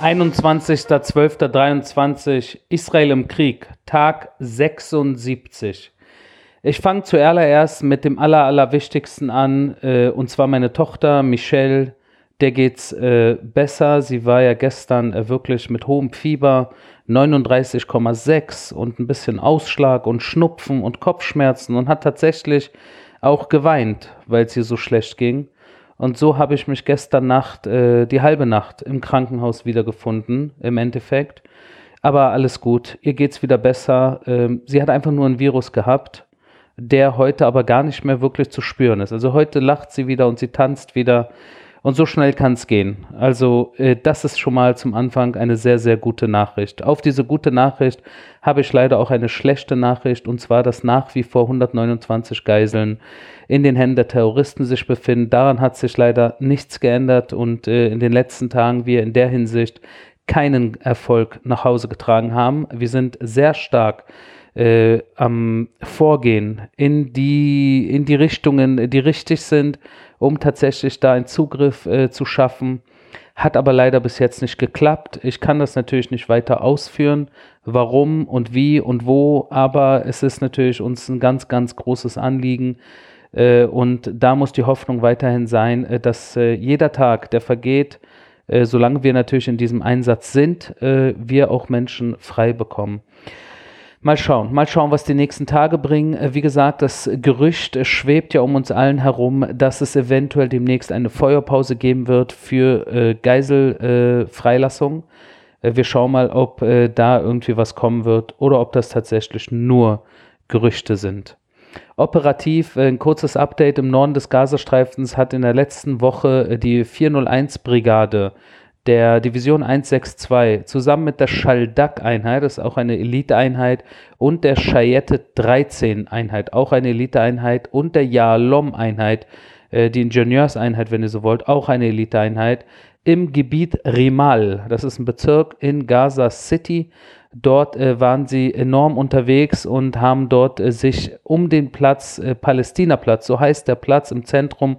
21.12.23 Israel im Krieg, Tag 76. Ich fange zuallererst mit dem aller, allerwichtigsten an, äh, und zwar meine Tochter Michelle. Der geht's äh, besser. Sie war ja gestern äh, wirklich mit hohem Fieber, 39,6 und ein bisschen Ausschlag und Schnupfen und Kopfschmerzen und hat tatsächlich auch geweint, weil es ihr so schlecht ging. Und so habe ich mich gestern Nacht, äh, die halbe Nacht im Krankenhaus wiedergefunden, im Endeffekt. Aber alles gut, ihr geht's wieder besser. Ähm, sie hat einfach nur ein Virus gehabt, der heute aber gar nicht mehr wirklich zu spüren ist. Also heute lacht sie wieder und sie tanzt wieder. Und so schnell kann es gehen. Also äh, das ist schon mal zum Anfang eine sehr, sehr gute Nachricht. Auf diese gute Nachricht habe ich leider auch eine schlechte Nachricht, und zwar, dass nach wie vor 129 Geiseln in den Händen der Terroristen sich befinden. Daran hat sich leider nichts geändert und äh, in den letzten Tagen wir in der Hinsicht keinen Erfolg nach Hause getragen haben. Wir sind sehr stark äh, am Vorgehen in die, in die Richtungen, die richtig sind um tatsächlich da einen Zugriff äh, zu schaffen. Hat aber leider bis jetzt nicht geklappt. Ich kann das natürlich nicht weiter ausführen, warum und wie und wo, aber es ist natürlich uns ein ganz, ganz großes Anliegen. Äh, und da muss die Hoffnung weiterhin sein, äh, dass äh, jeder Tag, der vergeht, solange wir natürlich in diesem Einsatz sind, wir auch Menschen frei bekommen. Mal schauen, mal schauen, was die nächsten Tage bringen. Äh, wie gesagt, das Gerücht schwebt ja um uns allen herum, dass es eventuell demnächst eine Feuerpause geben wird für äh, Geiselfreilassung. Äh, wir schauen mal, ob äh, da irgendwie was kommen wird oder ob das tatsächlich nur Gerüchte sind. Operativ, äh, ein kurzes Update im Norden des Gazastreifens hat in der letzten Woche äh, die 401-Brigade der Division 162 zusammen mit der Schaldak-Einheit, das ist auch eine Eliteeinheit, und der Chayette 13-Einheit, auch eine Eliteeinheit, und der Yalom-Einheit, äh, die Ingenieurseinheit, wenn ihr so wollt, auch eine Eliteeinheit, im Gebiet Rimal, das ist ein Bezirk in Gaza City. Dort äh, waren sie enorm unterwegs und haben dort äh, sich um den Platz, äh, Palästinaplatz, so heißt der Platz im Zentrum, äh,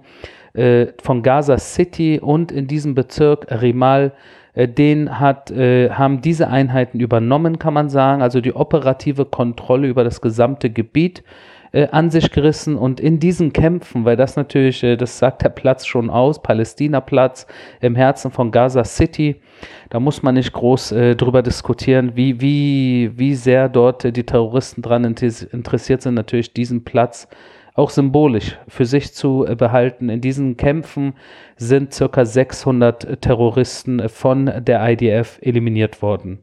von Gaza City und in diesem Bezirk Rimal, äh, den hat, äh, haben diese Einheiten übernommen, kann man sagen, also die operative Kontrolle über das gesamte Gebiet äh, an sich gerissen. Und in diesen Kämpfen, weil das natürlich, äh, das sagt der Platz schon aus, Palästina-Platz im Herzen von Gaza City, da muss man nicht groß äh, drüber diskutieren, wie, wie, wie sehr dort äh, die Terroristen dran interessiert sind, natürlich diesen Platz auch symbolisch für sich zu äh, behalten. In diesen Kämpfen sind ca. 600 Terroristen von der IDF eliminiert worden.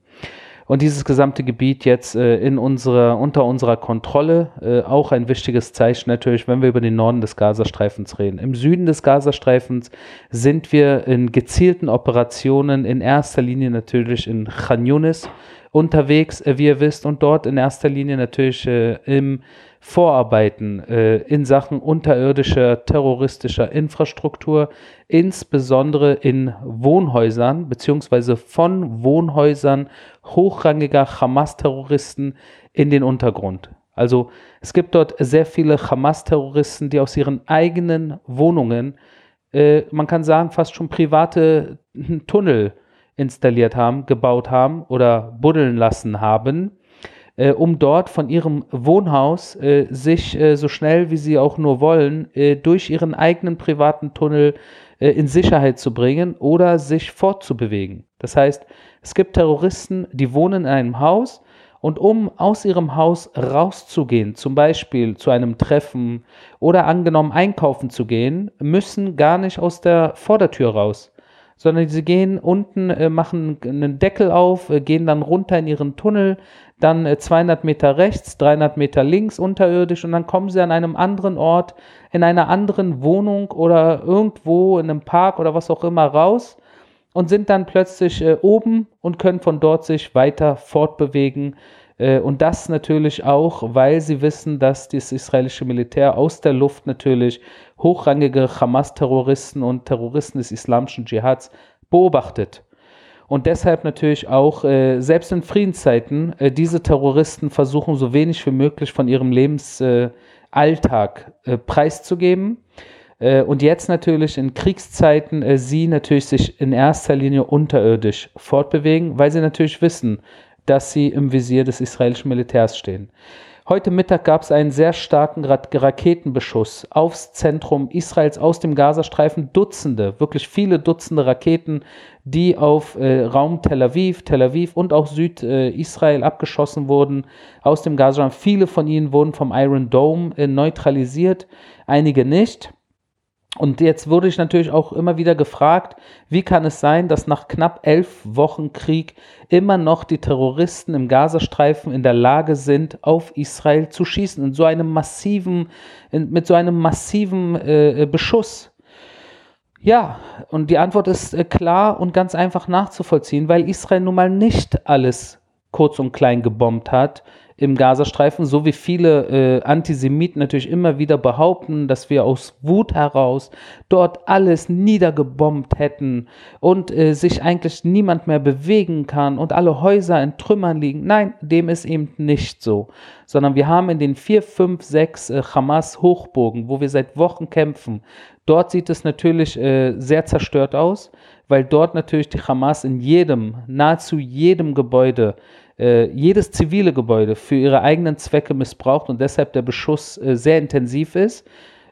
Und dieses gesamte Gebiet jetzt äh, in unserer, unter unserer Kontrolle, äh, auch ein wichtiges Zeichen natürlich, wenn wir über den Norden des Gazastreifens reden. Im Süden des Gazastreifens sind wir in gezielten Operationen, in erster Linie natürlich in Khan Yunis unterwegs, wie ihr wisst, und dort in erster Linie natürlich im Vorarbeiten äh, in Sachen unterirdischer terroristischer Infrastruktur, insbesondere in Wohnhäusern beziehungsweise von Wohnhäusern hochrangiger Hamas-Terroristen in den Untergrund. Also es gibt dort sehr viele Hamas-Terroristen, die aus ihren eigenen Wohnungen, äh, man kann sagen, fast schon private Tunnel installiert haben, gebaut haben oder buddeln lassen haben äh, um dort von ihrem Wohnhaus äh, sich äh, so schnell wie sie auch nur wollen äh, durch ihren eigenen privaten Tunnel äh, in Sicherheit zu bringen oder sich fortzubewegen. Das heißt, es gibt Terroristen, die wohnen in einem Haus und um aus ihrem Haus rauszugehen, zum Beispiel zu einem Treffen oder angenommen einkaufen zu gehen, müssen gar nicht aus der Vordertür raus sondern sie gehen unten, machen einen Deckel auf, gehen dann runter in ihren Tunnel, dann 200 äh, Meter rechts, 300 Meter links unterirdisch und dann kommen sie an einem anderen Ort, in einer anderen Wohnung oder irgendwo in einem Park oder was auch immer raus und sind dann plötzlich äh, oben und können von dort sich weiter fortbewegen. Äh, und das natürlich auch, weil sie wissen, dass das israelische Militär aus der Luft natürlich hochrangige Hamas-Terroristen und Terroristen des islamischen Dschihads beobachtet und deshalb natürlich auch, äh, selbst in Friedenszeiten, äh, diese Terroristen versuchen, so wenig wie möglich von ihrem Lebensalltag äh, preiszugeben. Äh, und jetzt natürlich in Kriegszeiten äh, sie natürlich sich in erster Linie unterirdisch fortbewegen, weil sie natürlich wissen, dass sie im Visier des israelischen Militärs stehen. Heute Mittag gab es einen sehr starken Raketenbeschuss aufs Zentrum Israels aus dem Gazastreifen. Dutzende, wirklich viele Dutzende Raketen, die auf äh, Raum Tel Aviv, Tel Aviv und auch Südisrael äh, abgeschossen wurden aus dem Gazastreifen. Viele von ihnen wurden vom Iron Dome äh, neutralisiert, einige nicht. Und jetzt wurde ich natürlich auch immer wieder gefragt, wie kann es sein, dass nach knapp elf Wochen Krieg immer noch die Terroristen im Gazastreifen in der Lage sind, auf Israel zu schießen, in so einem massiven, in, mit so einem massiven äh, Beschuss. Ja, und die Antwort ist äh, klar und ganz einfach nachzuvollziehen, weil Israel nun mal nicht alles kurz und klein gebombt hat, im Gazastreifen, so wie viele äh, Antisemiten natürlich immer wieder behaupten, dass wir aus Wut heraus dort alles niedergebombt hätten und äh, sich eigentlich niemand mehr bewegen kann und alle Häuser in Trümmern liegen. Nein, dem ist eben nicht so, sondern wir haben in den vier, fünf, sechs äh, Hamas-Hochburgen, wo wir seit Wochen kämpfen, dort sieht es natürlich äh, sehr zerstört aus, weil dort natürlich die Hamas in jedem, nahezu jedem Gebäude äh, jedes zivile Gebäude für ihre eigenen Zwecke missbraucht und deshalb der Beschuss äh, sehr intensiv ist.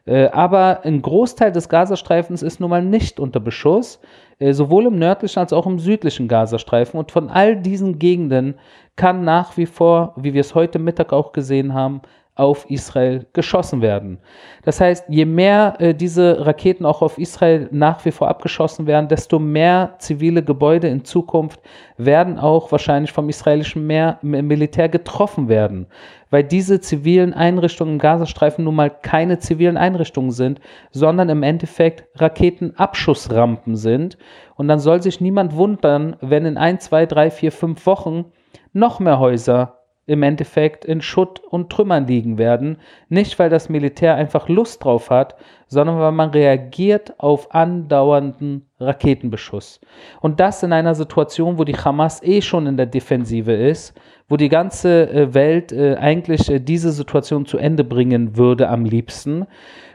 Äh, aber ein Großteil des Gazastreifens ist nun mal nicht unter Beschuss, äh, sowohl im nördlichen als auch im südlichen Gazastreifen. Und von all diesen Gegenden kann nach wie vor, wie wir es heute Mittag auch gesehen haben, auf Israel geschossen werden. Das heißt, je mehr äh, diese Raketen auch auf Israel nach wie vor abgeschossen werden, desto mehr zivile Gebäude in Zukunft werden auch wahrscheinlich vom israelischen Meer, Militär getroffen werden, weil diese zivilen Einrichtungen im Gazastreifen nun mal keine zivilen Einrichtungen sind, sondern im Endeffekt Raketenabschussrampen sind. Und dann soll sich niemand wundern, wenn in ein, zwei, drei, vier, fünf Wochen noch mehr Häuser im Endeffekt in Schutt und Trümmern liegen werden. Nicht, weil das Militär einfach Lust drauf hat, sondern weil man reagiert auf andauernden Raketenbeschuss. Und das in einer Situation, wo die Hamas eh schon in der Defensive ist, wo die ganze äh, Welt äh, eigentlich äh, diese Situation zu Ende bringen würde am liebsten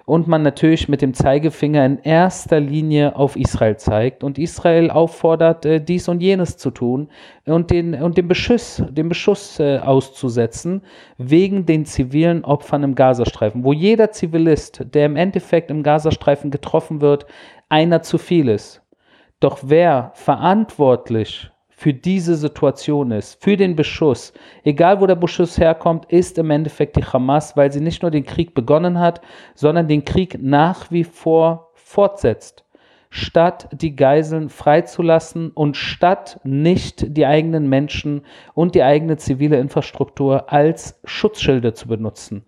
und man natürlich mit dem Zeigefinger in erster Linie auf Israel zeigt und Israel auffordert, äh, dies und jenes zu tun und den, und den Beschuss, den Beschuss äh, auszusetzen wegen den zivilen Opfern im Gazastreifen, wo jeder Zivilist, der im Endeffekt im Gazastreifen getroffen wird, einer zu viel ist. Doch wer verantwortlich für diese Situation ist, für den Beschuss, egal wo der Beschuss herkommt, ist im Endeffekt die Hamas, weil sie nicht nur den Krieg begonnen hat, sondern den Krieg nach wie vor fortsetzt. Statt die Geiseln freizulassen und statt nicht die eigenen Menschen und die eigene zivile Infrastruktur als Schutzschilde zu benutzen.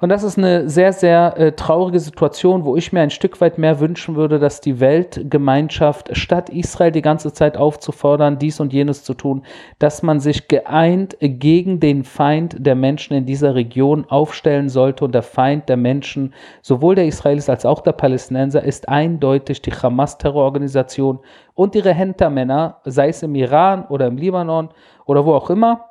Und das ist eine sehr, sehr äh, traurige Situation, wo ich mir ein Stück weit mehr wünschen würde, dass die Weltgemeinschaft, statt Israel die ganze Zeit aufzufordern, dies und jenes zu tun, dass man sich geeint gegen den Feind der Menschen in dieser Region aufstellen sollte. Und der Feind der Menschen, sowohl der Israelis als auch der Palästinenser, ist eindeutig die Hamas-Terrororganisation und ihre Hintermänner, sei es im Iran oder im Libanon oder wo auch immer.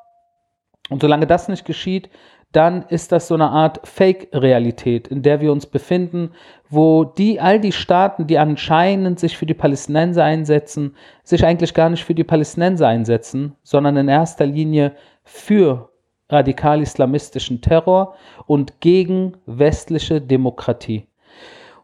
Und solange das nicht geschieht, dann ist das so eine Art Fake-Realität, in der wir uns befinden, wo die, all die Staaten, die anscheinend sich für die Palästinenser einsetzen, sich eigentlich gar nicht für die Palästinenser einsetzen, sondern in erster Linie für radikal-islamistischen Terror und gegen westliche Demokratie.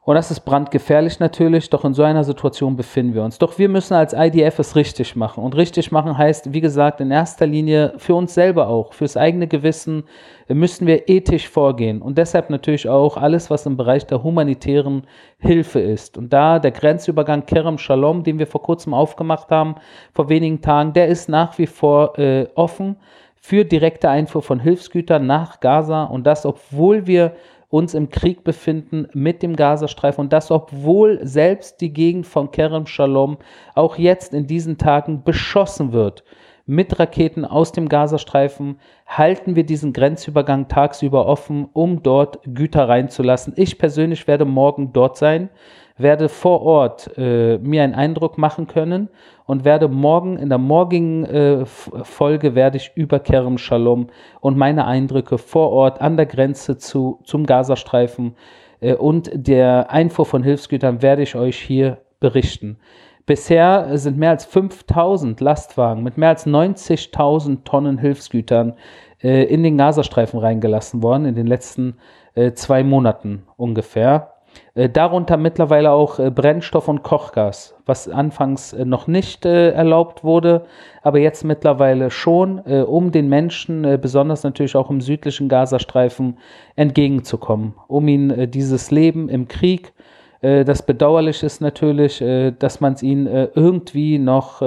Und das ist brandgefährlich natürlich, doch in so einer Situation befinden wir uns. Doch wir müssen als IDF es richtig machen. Und richtig machen heißt, wie gesagt, in erster Linie für uns selber auch, fürs eigene Gewissen müssen wir ethisch vorgehen. Und deshalb natürlich auch alles, was im Bereich der humanitären Hilfe ist. Und da der Grenzübergang Kerem Shalom, den wir vor kurzem aufgemacht haben, vor wenigen Tagen, der ist nach wie vor äh, offen für direkte Einfuhr von Hilfsgütern nach Gaza. Und das, obwohl wir uns im Krieg befinden mit dem Gazastreifen und das, obwohl selbst die Gegend von Kerem Shalom auch jetzt in diesen Tagen beschossen wird mit Raketen aus dem Gazastreifen, halten wir diesen Grenzübergang tagsüber offen, um dort Güter reinzulassen. Ich persönlich werde morgen dort sein werde vor Ort äh, mir einen Eindruck machen können und werde morgen in der morgigen äh, Folge werde ich über Kerem Shalom und meine Eindrücke vor Ort an der Grenze zu, zum Gazastreifen äh, und der Einfuhr von Hilfsgütern werde ich euch hier berichten. Bisher sind mehr als 5000 Lastwagen mit mehr als 90.000 Tonnen Hilfsgütern äh, in den Gazastreifen reingelassen worden in den letzten äh, zwei Monaten ungefähr. Äh, darunter mittlerweile auch äh, Brennstoff und Kochgas, was anfangs äh, noch nicht erlaubt wurde, aber jetzt mittlerweile schon, um den Menschen, besonders natürlich auch im südlichen Gazastreifen, entgegenzukommen, um ihnen dieses Leben im Krieg, das bedauerlich ist natürlich, dass man es ihnen irgendwie noch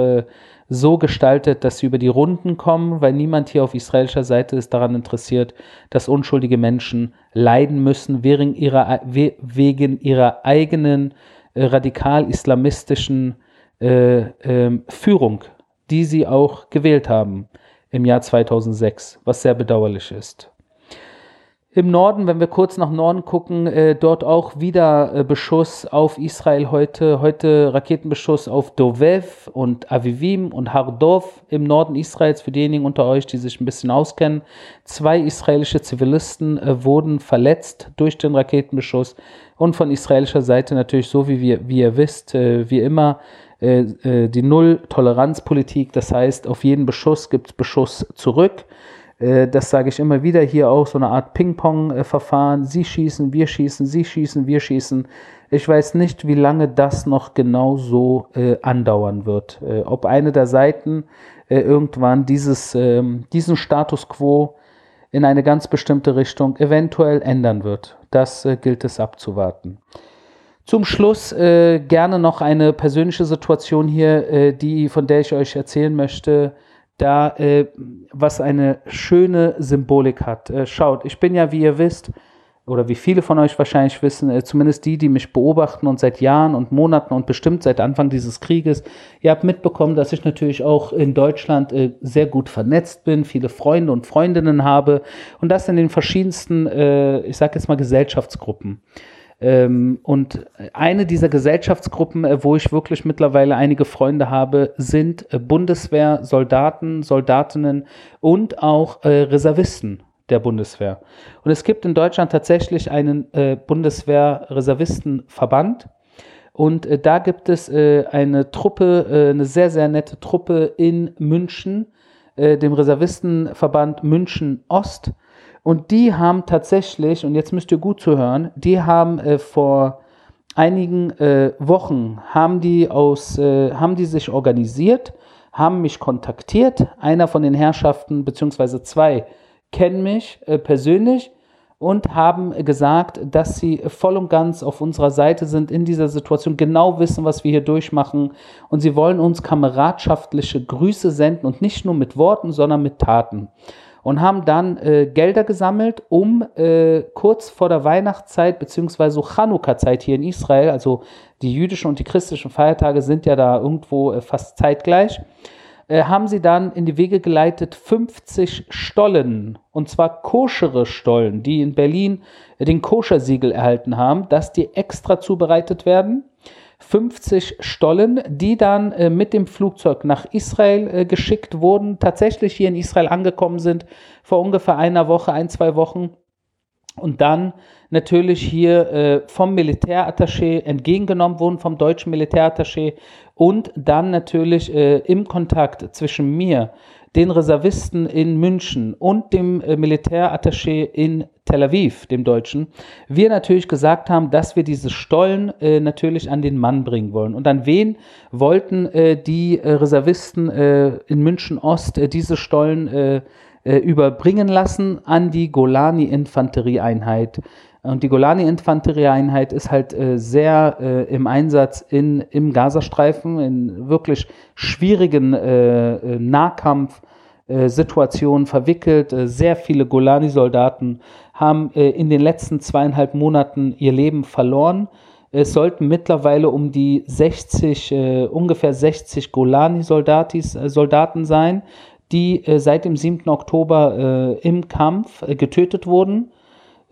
so gestaltet, dass sie über die Runden kommen, weil niemand hier auf israelischer Seite ist daran interessiert, dass unschuldige Menschen leiden müssen wegen ihrer, wegen ihrer eigenen äh, radikal-islamistischen äh, äh, Führung, die sie auch gewählt haben im Jahr 2006, was sehr bedauerlich ist. Im Norden, wenn wir kurz nach Norden gucken, äh, dort auch wieder äh, Beschuss auf Israel heute. Heute Raketenbeschuss auf Dovev und Avivim und Hardov im Norden Israels. Für diejenigen unter euch, die sich ein bisschen auskennen. Zwei israelische Zivilisten äh, wurden verletzt durch den Raketenbeschuss. Und von israelischer Seite natürlich so, wie, wir, wie ihr wisst, äh, wie immer, äh, äh, die Null-Toleranz-Politik. Das heißt, auf jeden Beschuss gibt es Beschuss zurück. Äh, das sage ich immer wieder hier auch, so eine Art Ping-Pong-Verfahren. Sie schießen, wir schießen, sie schießen, wir schießen. Ich weiß nicht, wie lange das noch genau so äh, andauern wird. Äh, ob eine der Seiten äh, irgendwann dieses, ähm, diesen Status quo in eine ganz bestimmte Richtung eventuell ändern wird. Das äh, gilt es abzuwarten. Zum Schluss äh, gerne noch eine persönliche Situation hier, die, von der ich euch erzählen möchte da äh, was eine schöne Symbolik hat. Äh, schaut, ich bin ja, wie ihr wisst, oder wie viele von euch wahrscheinlich wissen, äh, zumindest die, die mich beobachten und seit Jahren und Monaten und bestimmt seit Anfang dieses Krieges, ihr habt mitbekommen, dass ich natürlich auch in Deutschland äh, sehr gut vernetzt bin, viele Freunde und Freundinnen habe und das in den verschiedensten, äh, ich sage jetzt mal, Gesellschaftsgruppen. Ähm, und eine dieser Gesellschaftsgruppen, äh, wo ich wirklich mittlerweile einige Freunde habe, sind äh, Bundeswehr, Soldaten, Soldatinnen und auch äh, Reservisten der Bundeswehr. Und es gibt in Deutschland tatsächlich einen Bundeswehr-Reservistenverband. Und da gibt es eine Truppe, eine sehr, sehr nette Truppe in München, dem Reservistenverband München Ost. Und die haben tatsächlich, und jetzt müsst ihr gut zuhören, die haben äh, vor einigen äh, Wochen, haben die, aus, äh, haben die sich organisiert, haben mich kontaktiert. Einer von den Herrschaften, beziehungsweise zwei, kennen mich äh, persönlich und haben gesagt, dass sie voll und ganz auf unserer Seite sind in dieser Situation, genau wissen, was wir hier durchmachen. Und sie wollen uns kameradschaftliche Grüße senden und nicht nur mit Worten, sondern mit Taten und haben dann äh, Gelder gesammelt, um äh, kurz vor der Weihnachtszeit bzw. Chanukka-Zeit hier in Israel, also die jüdischen und die christlichen Feiertage sind ja da irgendwo äh, fast zeitgleich, äh, haben sie dann in die Wege geleitet 50 Stollen, und zwar koschere Stollen, die in Berlin den Koschersiegel erhalten haben, dass die extra zubereitet werden 50 Stollen, die dann äh, mit dem Flugzeug nach Israel äh, geschickt wurden, tatsächlich hier in Israel angekommen sind vor ungefähr einer Woche, ein, zwei Wochen. Und dann natürlich hier äh, vom Militärattaché entgegengenommen wurden, vom deutschen Militärattaché. Und dann natürlich äh, im Kontakt zwischen mir, den Reservisten in München und dem äh, Militärattaché in Tel Aviv, dem Deutschen, wir natürlich gesagt haben, dass wir diese Stollen äh, natürlich an den Mann bringen wollen. Und an wen wollten äh, die äh, Reservisten äh, in München Ost äh, diese Stollen überbringen lassen? An die Golani-Infanterieeinheit. Und die Golani-Infanterieeinheit ist halt äh, sehr äh, im Einsatz in, im Gazastreifen, in wirklich schwierigen äh, äh, Situationen verwickelt. Äh, sehr viele Golani-Soldaten haben äh, in den letzten zweieinhalb Monaten ihr Leben verloren. Es sollten mittlerweile um die 60, ungefähr 60 Golani-Soldaten sein, die seit dem 7. Oktober im Kampf getötet wurden.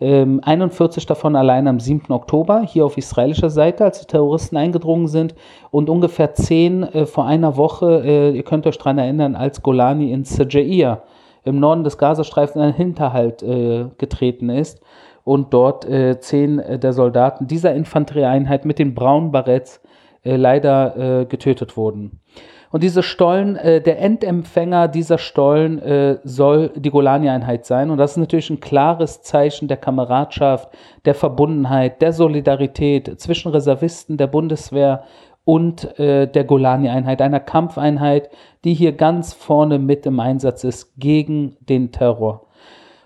41 ähm, davon allein am 7. Oktober hier auf israelischer Seite, als die Terroristen eingedrungen sind und ungefähr 10 äh, vor einer Woche, äh, ihr könnt euch daran erinnern, als Golani in Sajair im Norden des Gazastreifens in einen Hinterhalt äh, getreten ist. und dort äh, zehn der Soldaten dieser Infanterieeinheit mit den braunen Baretts äh, leider äh, getötet wurden. Und diese Stollen, äh, der Endempfänger dieser Stollen äh, soll die Golani-Einheit sein. Und das ist natürlich ein klares Zeichen der Kameradschaft, der Verbundenheit, der Solidarität zwischen Reservisten der Bundeswehr und äh, der Golani-Einheit, einer Kampfeinheit, die hier ganz vorne mit im Einsatz ist gegen den Terror.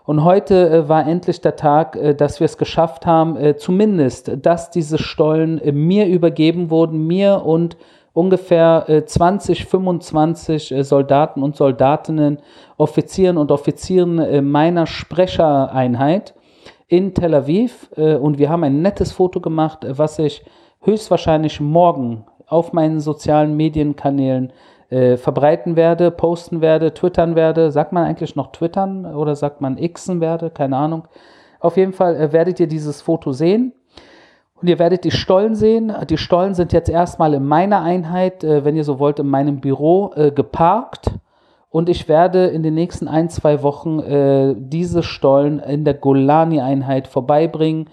Und heute äh, war endlich der Tag, äh, dass wir es geschafft haben, äh, zumindest, dass diese Stollen äh, mir übergeben wurden, mir und ungefähr 20, äh, 25 äh, Soldaten und Soldatinnen, Offizieren und Offizieren äh, meiner Sprechereinheit in Tel Aviv. Und wir haben ein nettes Foto gemacht, was ich höchstwahrscheinlich morgen auf meinen sozialen Medienkanälen verbreiten werde, posten werde, twittern werde. Sagt man eigentlich noch twittern oder sagt man xen werde? Keine Ahnung. Auf jeden Fall werdet ihr dieses Foto sehen. Und ihr werdet die Stollen sehen. Die Stollen sind jetzt erstmal in meiner Einheit, äh, wenn ihr so wollt, in meinem Büro äh, geparkt. Und ich werde in den nächsten ein, zwei Wochen äh, diese Stollen in der Golani-Einheit vorbeibringen,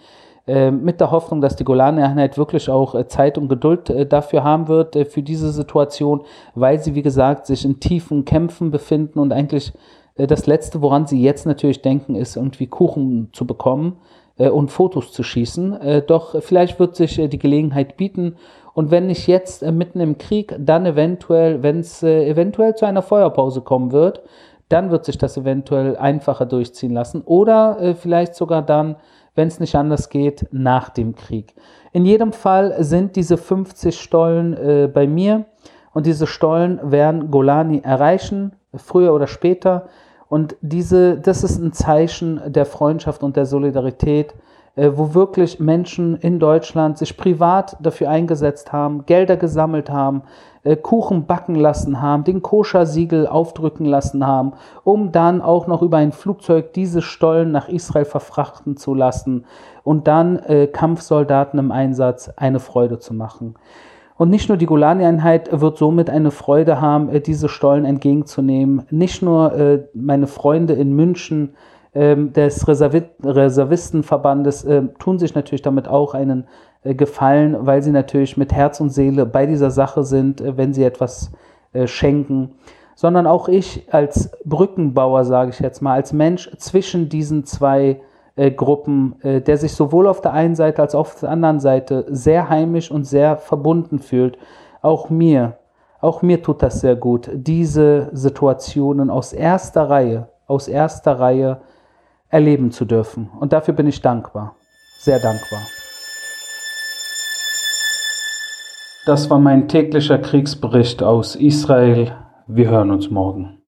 mit der Hoffnung, dass die Golani-Einheit wirklich auch Zeit und Geduld dafür haben wird, für diese Situation, weil sie, wie gesagt, sich in tiefen Kämpfen befinden und eigentlich das Letzte, woran sie jetzt natürlich denken, ist irgendwie Kuchen zu bekommen und Fotos zu schießen. Äh, doch vielleicht wird sich äh, die Gelegenheit bieten und wenn nicht jetzt äh, mitten im Krieg, dann eventuell, wenn es äh, eventuell zu einer Feuerpause kommen wird, dann wird sich das eventuell einfacher durchziehen lassen oder äh, vielleicht sogar dann, wenn es nicht anders geht, nach dem Krieg. In jedem Fall sind diese 50 Stollen bei mir und diese Stollen werden Golani erreichen, früher oder später. Und diese, das ist ein Zeichen der Freundschaft und der Solidarität, äh, wo wirklich Menschen in Deutschland sich privat dafür eingesetzt haben, Gelder gesammelt haben, äh, Kuchen backen lassen haben, den Koscher-Siegel aufdrücken lassen haben, um dann auch noch über ein Flugzeug diese Stollen nach Israel verfrachten zu lassen und dann äh, Kampfsoldaten im Einsatz eine Freude zu machen. Und nicht nur die Golani-Einheit wird somit eine Freude haben, äh, diese Stollen entgegenzunehmen. Nicht nur äh, meine Freunde in München ähm, des Reservistenverbandes äh, tun sich natürlich damit auch einen Gefallen, weil sie natürlich mit Herz und Seele bei dieser Sache sind, wenn sie etwas schenken, sondern auch ich als Brückenbauer, sage ich jetzt mal, als Mensch zwischen diesen zwei äh, Gruppen, äh, der sich sowohl auf der einen Seite als auch auf der anderen Seite sehr heimisch und sehr verbunden fühlt. Auch mir, auch mir tut das sehr gut, diese Situationen aus erster Reihe, aus erster Reihe erleben zu dürfen. Und dafür bin ich dankbar, sehr dankbar. Das war mein täglicher Kriegsbericht aus Israel. Wir hören uns morgen.